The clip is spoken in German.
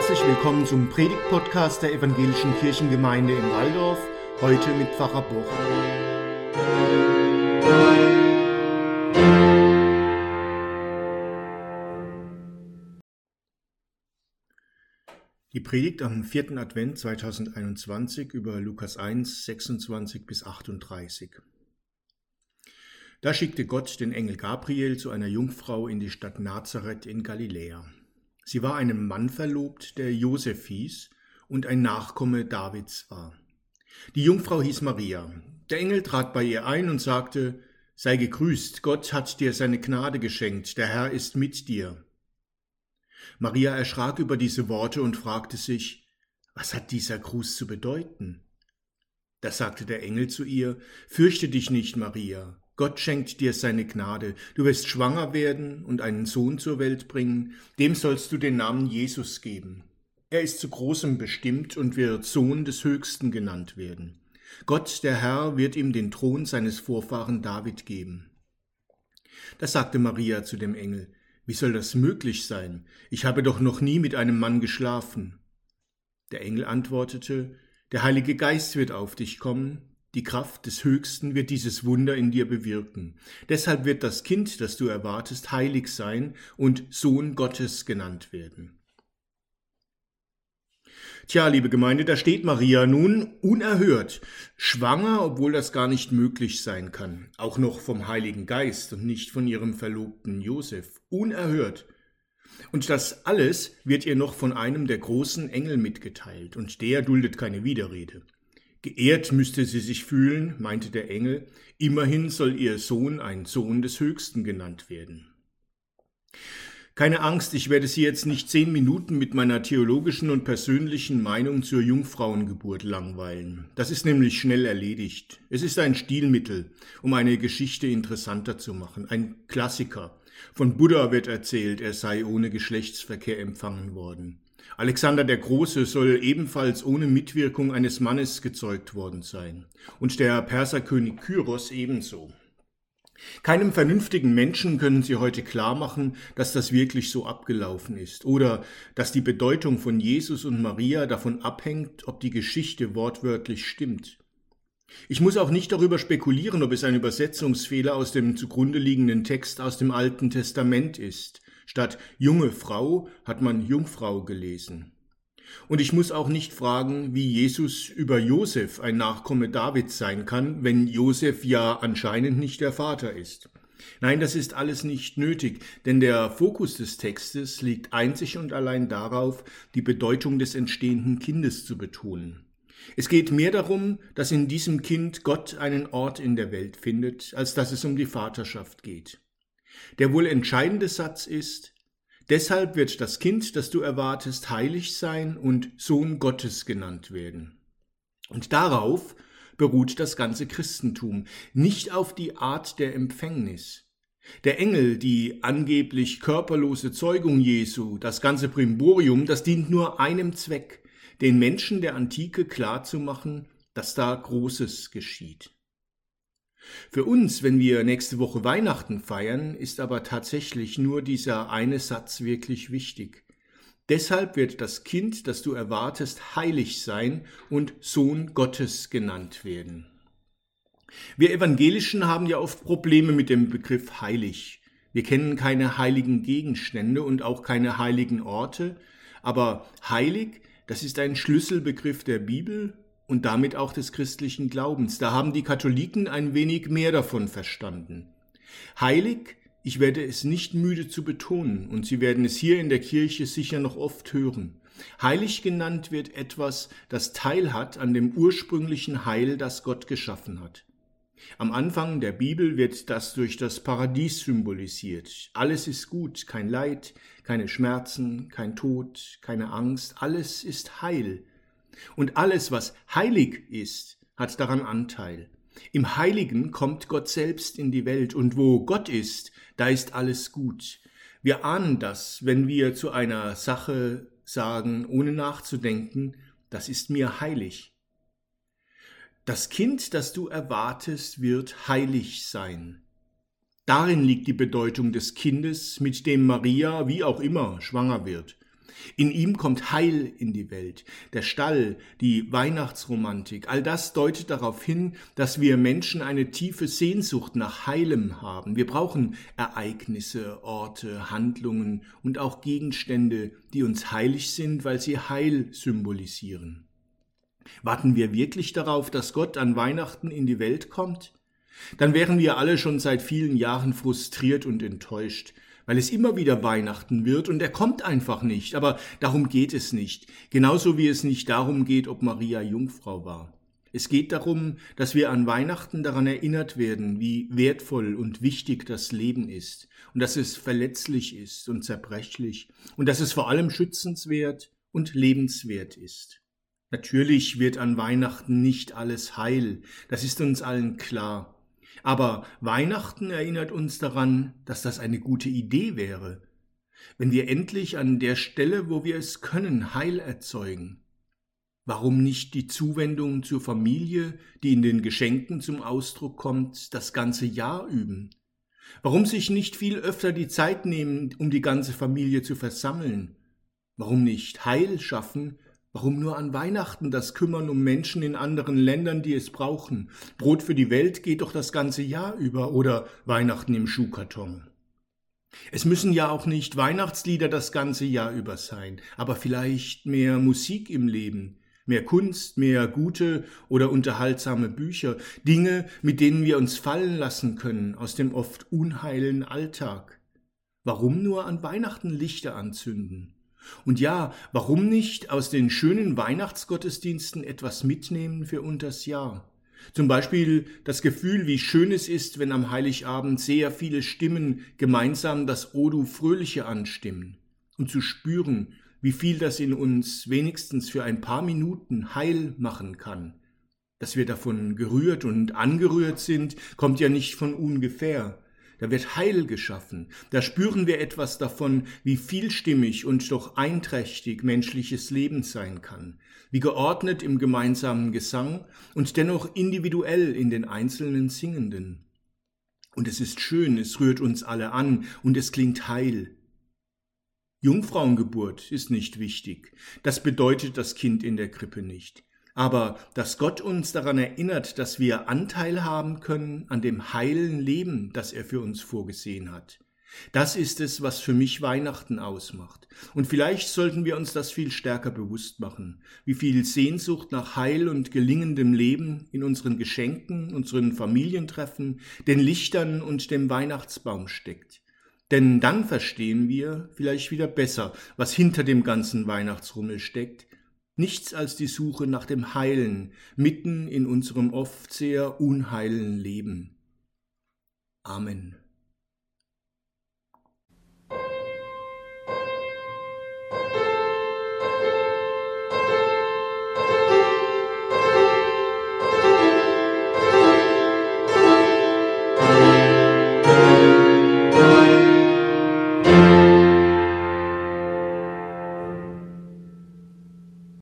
Herzlich willkommen zum Predigt-Podcast der Evangelischen Kirchengemeinde in Waldorf, heute mit Pfarrer Boch. Die Predigt am vierten Advent 2021 über Lukas 1, 26 bis 38. Da schickte Gott den Engel Gabriel zu einer Jungfrau in die Stadt Nazareth in Galiläa. Sie war einem Mann verlobt, der Josef hieß und ein Nachkomme Davids war. Die Jungfrau hieß Maria. Der Engel trat bei ihr ein und sagte, Sei gegrüßt, Gott hat dir seine Gnade geschenkt, der Herr ist mit dir. Maria erschrak über diese Worte und fragte sich, was hat dieser Gruß zu bedeuten? Da sagte der Engel zu ihr, Fürchte dich nicht, Maria, Gott schenkt dir seine Gnade. Du wirst schwanger werden und einen Sohn zur Welt bringen. Dem sollst du den Namen Jesus geben. Er ist zu Großem bestimmt und wird Sohn des Höchsten genannt werden. Gott, der Herr, wird ihm den Thron seines Vorfahren David geben. Da sagte Maria zu dem Engel, Wie soll das möglich sein? Ich habe doch noch nie mit einem Mann geschlafen. Der Engel antwortete, Der Heilige Geist wird auf dich kommen, die Kraft des Höchsten wird dieses Wunder in dir bewirken. Deshalb wird das Kind, das du erwartest, heilig sein und Sohn Gottes genannt werden. Tja, liebe Gemeinde, da steht Maria nun unerhört, schwanger, obwohl das gar nicht möglich sein kann, auch noch vom Heiligen Geist und nicht von ihrem Verlobten Josef, unerhört. Und das alles wird ihr noch von einem der großen Engel mitgeteilt, und der duldet keine Widerrede. Geehrt müsste sie sich fühlen, meinte der Engel, immerhin soll ihr Sohn ein Sohn des Höchsten genannt werden. Keine Angst, ich werde Sie jetzt nicht zehn Minuten mit meiner theologischen und persönlichen Meinung zur Jungfrauengeburt langweilen. Das ist nämlich schnell erledigt. Es ist ein Stilmittel, um eine Geschichte interessanter zu machen, ein Klassiker. Von Buddha wird erzählt, er sei ohne Geschlechtsverkehr empfangen worden. Alexander der Große soll ebenfalls ohne Mitwirkung eines Mannes gezeugt worden sein, und der Perserkönig Kyros ebenso. Keinem vernünftigen Menschen können Sie heute klar machen, dass das wirklich so abgelaufen ist oder dass die Bedeutung von Jesus und Maria davon abhängt, ob die Geschichte wortwörtlich stimmt. Ich muss auch nicht darüber spekulieren, ob es ein Übersetzungsfehler aus dem zugrunde liegenden Text aus dem Alten Testament ist. Statt junge Frau hat man Jungfrau gelesen. Und ich muss auch nicht fragen, wie Jesus über Josef ein Nachkomme Davids sein kann, wenn Josef ja anscheinend nicht der Vater ist. Nein, das ist alles nicht nötig, denn der Fokus des Textes liegt einzig und allein darauf, die Bedeutung des entstehenden Kindes zu betonen. Es geht mehr darum, dass in diesem Kind Gott einen Ort in der Welt findet, als dass es um die Vaterschaft geht. Der wohl entscheidende Satz ist, deshalb wird das Kind, das du erwartest, heilig sein und Sohn Gottes genannt werden. Und darauf beruht das ganze Christentum, nicht auf die Art der Empfängnis. Der Engel, die angeblich körperlose Zeugung Jesu, das ganze Primborium, das dient nur einem Zweck, den Menschen der Antike klarzumachen, dass da Großes geschieht. Für uns, wenn wir nächste Woche Weihnachten feiern, ist aber tatsächlich nur dieser eine Satz wirklich wichtig. Deshalb wird das Kind, das du erwartest, heilig sein und Sohn Gottes genannt werden. Wir Evangelischen haben ja oft Probleme mit dem Begriff heilig. Wir kennen keine heiligen Gegenstände und auch keine heiligen Orte, aber heilig, das ist ein Schlüsselbegriff der Bibel und damit auch des christlichen Glaubens. Da haben die Katholiken ein wenig mehr davon verstanden. Heilig, ich werde es nicht müde zu betonen, und Sie werden es hier in der Kirche sicher noch oft hören. Heilig genannt wird etwas, das teilhat an dem ursprünglichen Heil, das Gott geschaffen hat. Am Anfang der Bibel wird das durch das Paradies symbolisiert. Alles ist gut, kein Leid, keine Schmerzen, kein Tod, keine Angst, alles ist Heil. Und alles, was heilig ist, hat daran Anteil. Im Heiligen kommt Gott selbst in die Welt, und wo Gott ist, da ist alles gut. Wir ahnen das, wenn wir zu einer Sache sagen, ohne nachzudenken, das ist mir heilig. Das Kind, das du erwartest, wird heilig sein. Darin liegt die Bedeutung des Kindes, mit dem Maria, wie auch immer, schwanger wird. In ihm kommt Heil in die Welt. Der Stall, die Weihnachtsromantik, all das deutet darauf hin, dass wir Menschen eine tiefe Sehnsucht nach Heilem haben. Wir brauchen Ereignisse, Orte, Handlungen und auch Gegenstände, die uns heilig sind, weil sie Heil symbolisieren. Warten wir wirklich darauf, dass Gott an Weihnachten in die Welt kommt? Dann wären wir alle schon seit vielen Jahren frustriert und enttäuscht weil es immer wieder Weihnachten wird und er kommt einfach nicht. Aber darum geht es nicht. Genauso wie es nicht darum geht, ob Maria Jungfrau war. Es geht darum, dass wir an Weihnachten daran erinnert werden, wie wertvoll und wichtig das Leben ist und dass es verletzlich ist und zerbrechlich und dass es vor allem schützenswert und lebenswert ist. Natürlich wird an Weihnachten nicht alles heil, das ist uns allen klar. Aber Weihnachten erinnert uns daran, dass das eine gute Idee wäre, wenn wir endlich an der Stelle, wo wir es können, Heil erzeugen. Warum nicht die Zuwendung zur Familie, die in den Geschenken zum Ausdruck kommt, das ganze Jahr üben? Warum sich nicht viel öfter die Zeit nehmen, um die ganze Familie zu versammeln? Warum nicht Heil schaffen Warum nur an Weihnachten das Kümmern um Menschen in anderen Ländern, die es brauchen? Brot für die Welt geht doch das ganze Jahr über oder Weihnachten im Schuhkarton. Es müssen ja auch nicht Weihnachtslieder das ganze Jahr über sein, aber vielleicht mehr Musik im Leben, mehr Kunst, mehr gute oder unterhaltsame Bücher, Dinge, mit denen wir uns fallen lassen können aus dem oft unheilen Alltag. Warum nur an Weihnachten Lichter anzünden? Und ja, warum nicht aus den schönen Weihnachtsgottesdiensten etwas mitnehmen für unters Jahr? Zum Beispiel das Gefühl, wie schön es ist, wenn am Heiligabend sehr viele Stimmen gemeinsam das O du Fröhliche anstimmen. Und zu spüren, wie viel das in uns wenigstens für ein paar Minuten heil machen kann. Dass wir davon gerührt und angerührt sind, kommt ja nicht von ungefähr da wird Heil geschaffen, da spüren wir etwas davon, wie vielstimmig und doch einträchtig menschliches Leben sein kann, wie geordnet im gemeinsamen Gesang und dennoch individuell in den einzelnen Singenden. Und es ist schön, es rührt uns alle an und es klingt heil. Jungfrauengeburt ist nicht wichtig, das bedeutet das Kind in der Krippe nicht. Aber dass Gott uns daran erinnert, dass wir Anteil haben können an dem heilen Leben, das er für uns vorgesehen hat. Das ist es, was für mich Weihnachten ausmacht. Und vielleicht sollten wir uns das viel stärker bewusst machen, wie viel Sehnsucht nach Heil und gelingendem Leben in unseren Geschenken, unseren Familientreffen, den Lichtern und dem Weihnachtsbaum steckt. Denn dann verstehen wir vielleicht wieder besser, was hinter dem ganzen Weihnachtsrummel steckt, nichts als die Suche nach dem Heilen mitten in unserem oft sehr unheilen Leben. Amen.